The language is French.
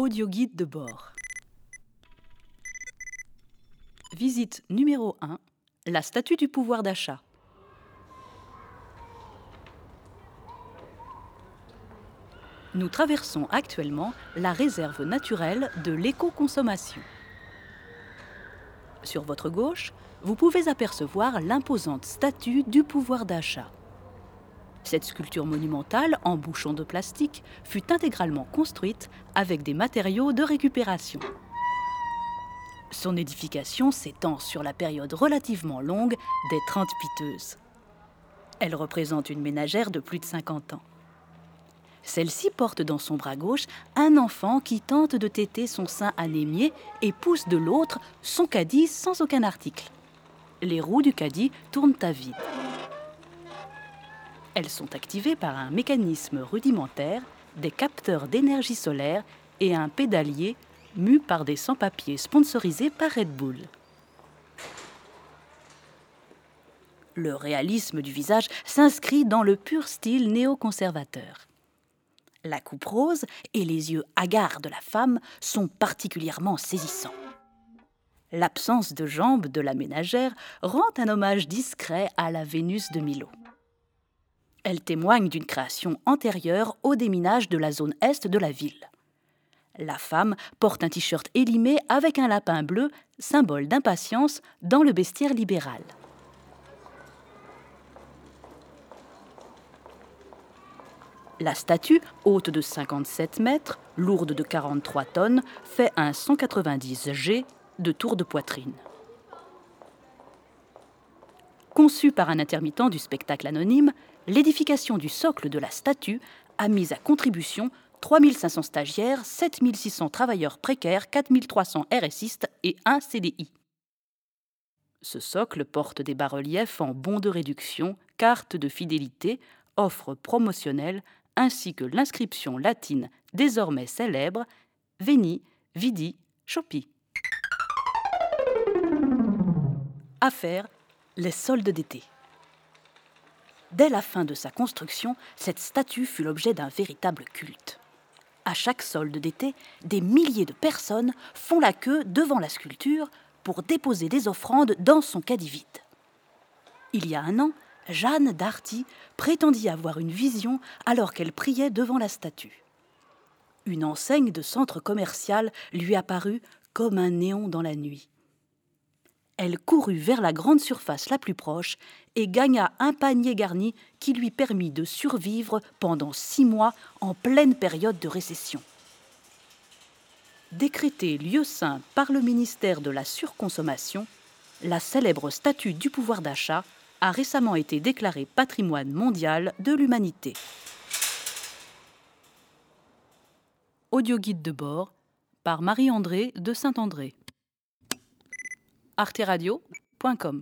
Audioguide de bord. Visite numéro 1. La statue du pouvoir d'achat. Nous traversons actuellement la réserve naturelle de l'éco-consommation. Sur votre gauche, vous pouvez apercevoir l'imposante statue du pouvoir d'achat. Cette sculpture monumentale en bouchon de plastique fut intégralement construite avec des matériaux de récupération. Son édification s'étend sur la période relativement longue des Trente Piteuses. Elle représente une ménagère de plus de 50 ans. Celle-ci porte dans son bras gauche un enfant qui tente de téter son sein anémié et pousse de l'autre son caddie sans aucun article. Les roues du caddie tournent à vide. Elles sont activées par un mécanisme rudimentaire, des capteurs d'énergie solaire et un pédalier mu par des sans-papiers sponsorisés par Red Bull. Le réalisme du visage s'inscrit dans le pur style néoconservateur. La coupe rose et les yeux hagards de la femme sont particulièrement saisissants. L'absence de jambes de la ménagère rend un hommage discret à la Vénus de Milo. Elle témoigne d'une création antérieure au déminage de la zone est de la ville. La femme porte un t-shirt élimé avec un lapin bleu, symbole d'impatience dans le bestiaire libéral. La statue, haute de 57 mètres, lourde de 43 tonnes, fait un 190 G de tour de poitrine. Conçue par un intermittent du spectacle anonyme, l'édification du socle de la statue a mis à contribution 3500 stagiaires, 7600 travailleurs précaires, 4300 RSistes et un CDI. Ce socle porte des bas-reliefs en bons de réduction, carte de fidélité, offre promotionnelle, ainsi que l'inscription latine désormais célèbre Veni, Vidi, Chopi. Affaire les soldes d'été. Dès la fin de sa construction, cette statue fut l'objet d'un véritable culte. À chaque solde d'été, des milliers de personnes font la queue devant la sculpture pour déposer des offrandes dans son caddie vide. Il y a un an, Jeanne Darty prétendit avoir une vision alors qu'elle priait devant la statue. Une enseigne de centre commercial lui apparut comme un néon dans la nuit elle courut vers la grande surface la plus proche et gagna un panier garni qui lui permit de survivre pendant six mois en pleine période de récession. Décrétée lieu saint par le ministère de la Surconsommation, la célèbre statue du pouvoir d'achat a récemment été déclarée patrimoine mondial de l'humanité. Audio guide de bord par Marie-André de Saint-André arteradio.com.